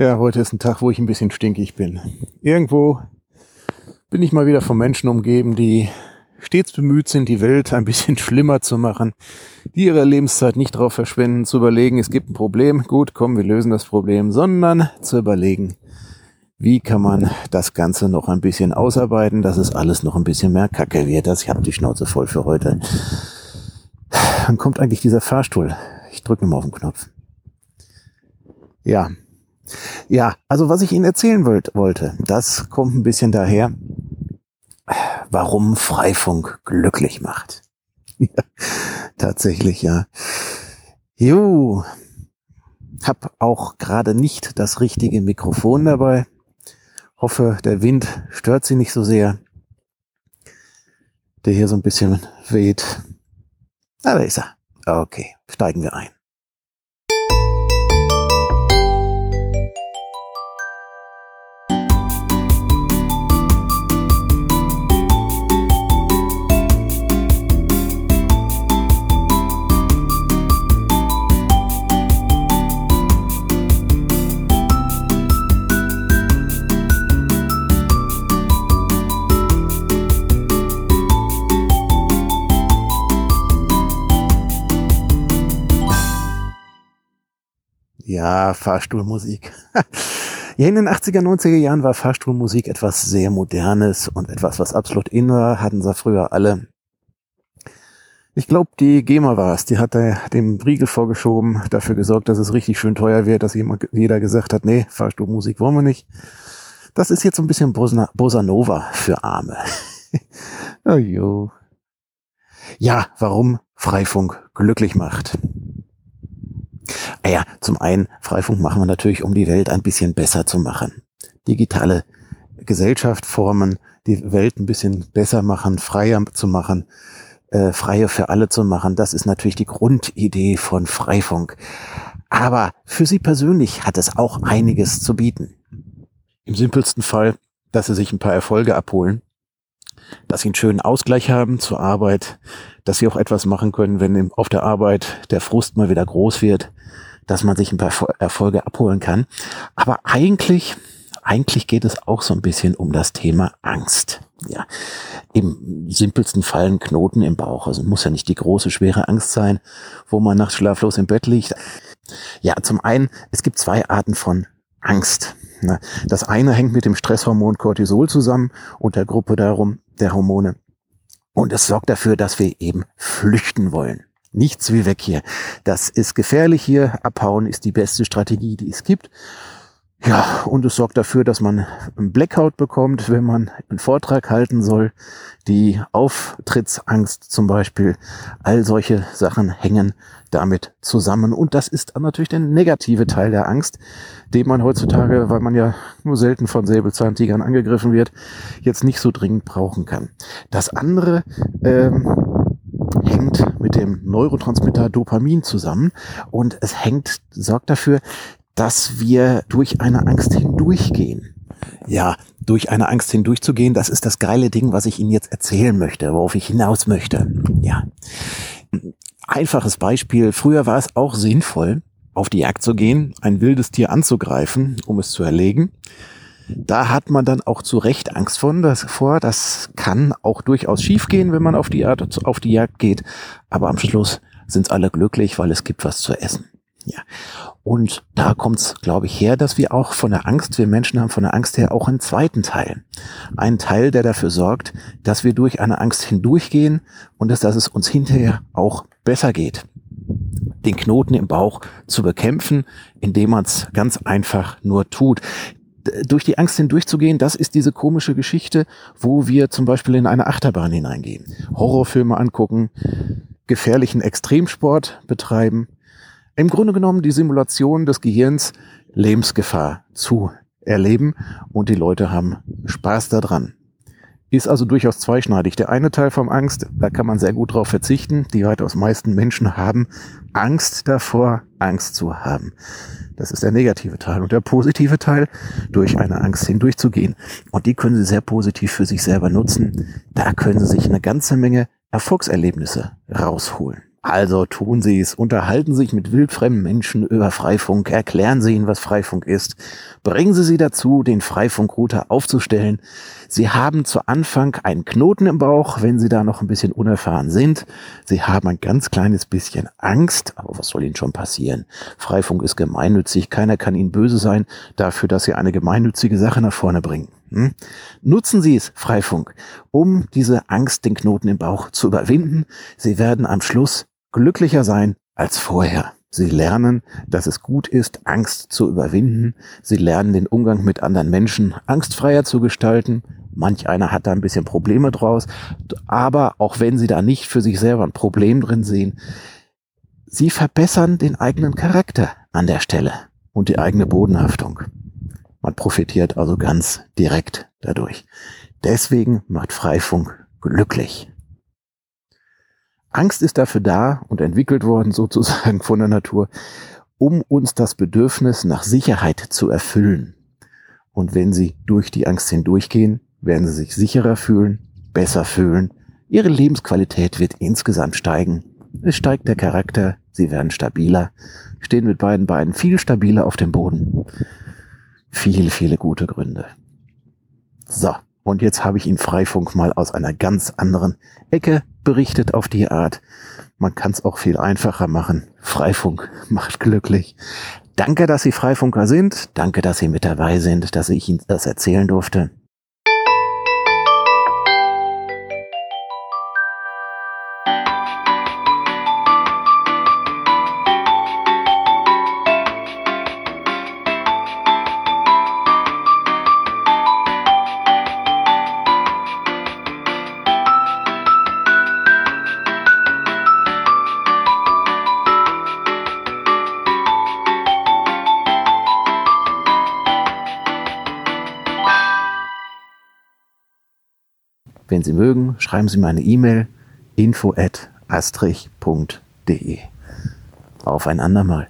Ja, heute ist ein Tag, wo ich ein bisschen stinkig bin. Irgendwo bin ich mal wieder von Menschen umgeben, die stets bemüht sind, die Welt ein bisschen schlimmer zu machen, die ihre Lebenszeit nicht darauf verschwenden, zu überlegen, es gibt ein Problem, gut, komm, wir lösen das Problem, sondern zu überlegen, wie kann man das Ganze noch ein bisschen ausarbeiten, dass es alles noch ein bisschen mehr Kacke wird. Das, ich habe die Schnauze voll für heute. Dann kommt eigentlich dieser Fahrstuhl. Ich drücke mal auf den Knopf. Ja. Ja, also was ich Ihnen erzählen wollt, wollte, das kommt ein bisschen daher, warum Freifunk glücklich macht. tatsächlich, ja. Jo, hab auch gerade nicht das richtige Mikrofon dabei. Hoffe, der Wind stört Sie nicht so sehr. Der hier so ein bisschen weht. Ah, da ist er. Okay, steigen wir ein. Ja, Fahrstuhlmusik. ja, in den 80er, 90er Jahren war Fahrstuhlmusik etwas sehr Modernes und etwas, was absolut in war, hatten sie früher alle. Ich glaube, die GEMA war es, die hat da dem Riegel vorgeschoben, dafür gesorgt, dass es richtig schön teuer wird, dass jeder gesagt hat, nee, Fahrstuhlmusik wollen wir nicht. Das ist jetzt so ein bisschen Bosa, Bossa Nova für Arme. oh jo. Ja, warum Freifunk glücklich macht. Ah ja, zum einen, Freifunk machen wir natürlich, um die Welt ein bisschen besser zu machen. Digitale Gesellschaft formen, die Welt ein bisschen besser machen, freier zu machen, äh, freier für alle zu machen. Das ist natürlich die Grundidee von Freifunk. Aber für Sie persönlich hat es auch einiges zu bieten. Im simpelsten Fall, dass Sie sich ein paar Erfolge abholen, dass Sie einen schönen Ausgleich haben zur Arbeit, dass Sie auch etwas machen können, wenn auf der Arbeit der Frust mal wieder groß wird, dass man sich ein paar Erfolge abholen kann. Aber eigentlich, eigentlich geht es auch so ein bisschen um das Thema Angst. Ja, im simpelsten Fall ein Knoten im Bauch. Also muss ja nicht die große, schwere Angst sein, wo man nachts schlaflos im Bett liegt. Ja, zum einen, es gibt zwei Arten von Angst. Das eine hängt mit dem Stresshormon Cortisol zusammen und der Gruppe darum, der Hormone. Und es sorgt dafür, dass wir eben flüchten wollen. Nichts wie weg hier. Das ist gefährlich hier. Abhauen ist die beste Strategie, die es gibt. Ja, und es sorgt dafür, dass man einen Blackout bekommt, wenn man einen Vortrag halten soll. Die Auftrittsangst zum Beispiel. All solche Sachen hängen damit zusammen. Und das ist dann natürlich der negative Teil der Angst, den man heutzutage, weil man ja nur selten von Säbelzahntigern angegriffen wird, jetzt nicht so dringend brauchen kann. Das andere, ähm, hängt mit dem Neurotransmitter Dopamin zusammen und es hängt, sorgt dafür, dass wir durch eine Angst hindurchgehen. Ja, durch eine Angst hindurchzugehen, das ist das geile Ding, was ich Ihnen jetzt erzählen möchte, worauf ich hinaus möchte. Ja. Einfaches Beispiel. Früher war es auch sinnvoll, auf die Jagd zu gehen, ein wildes Tier anzugreifen, um es zu erlegen. Da hat man dann auch zu Recht Angst von, das, vor. Das kann auch durchaus schiefgehen, wenn man auf die, Art, auf die Jagd geht. Aber am Schluss sind alle glücklich, weil es gibt was zu essen. Ja. Und da kommt es, glaube ich, her, dass wir auch von der Angst, wir Menschen haben von der Angst her auch einen zweiten Teil. Einen Teil, der dafür sorgt, dass wir durch eine Angst hindurchgehen und dass, dass es uns hinterher auch besser geht. Den Knoten im Bauch zu bekämpfen, indem man es ganz einfach nur tut durch die Angst hindurchzugehen, das ist diese komische Geschichte, wo wir zum Beispiel in eine Achterbahn hineingehen, Horrorfilme angucken, gefährlichen Extremsport betreiben. Im Grunde genommen die Simulation des Gehirns Lebensgefahr zu erleben und die Leute haben Spaß daran. Ist also durchaus zweischneidig. Der eine Teil vom Angst, da kann man sehr gut drauf verzichten. Die weitaus meisten Menschen haben Angst davor, Angst zu haben. Das ist der negative Teil. Und der positive Teil, durch eine Angst hindurchzugehen. Und die können Sie sehr positiv für sich selber nutzen. Da können Sie sich eine ganze Menge Erfolgserlebnisse rausholen. Also tun Sie es, unterhalten Sie sich mit wildfremden Menschen über Freifunk, erklären Sie ihnen, was Freifunk ist, bringen Sie sie dazu, den Freifunkrouter aufzustellen. Sie haben zu Anfang einen Knoten im Bauch, wenn Sie da noch ein bisschen unerfahren sind. Sie haben ein ganz kleines bisschen Angst, aber was soll Ihnen schon passieren? Freifunk ist gemeinnützig, keiner kann Ihnen böse sein dafür, dass Sie eine gemeinnützige Sache nach vorne bringen. Hm? Nutzen Sie es, Freifunk, um diese Angst, den Knoten im Bauch zu überwinden. Sie werden am Schluss glücklicher sein als vorher. Sie lernen, dass es gut ist, Angst zu überwinden. Sie lernen den Umgang mit anderen Menschen angstfreier zu gestalten. Manch einer hat da ein bisschen Probleme draus. Aber auch wenn Sie da nicht für sich selber ein Problem drin sehen, Sie verbessern den eigenen Charakter an der Stelle und die eigene Bodenhaftung. Man profitiert also ganz direkt dadurch. Deswegen macht Freifunk glücklich. Angst ist dafür da und entwickelt worden sozusagen von der Natur, um uns das Bedürfnis nach Sicherheit zu erfüllen. Und wenn Sie durch die Angst hindurchgehen, werden Sie sich sicherer fühlen, besser fühlen. Ihre Lebensqualität wird insgesamt steigen. Es steigt der Charakter, Sie werden stabiler, stehen mit beiden Beinen viel stabiler auf dem Boden viele, viele gute Gründe. So, und jetzt habe ich Ihnen Freifunk mal aus einer ganz anderen Ecke berichtet auf die Art. Man kann es auch viel einfacher machen. Freifunk macht glücklich. Danke, dass Sie Freifunker sind. Danke, dass Sie mit dabei sind, dass ich Ihnen das erzählen durfte. Wenn Sie mögen, schreiben Sie meine E-Mail info at astrich.de. Auf ein andermal.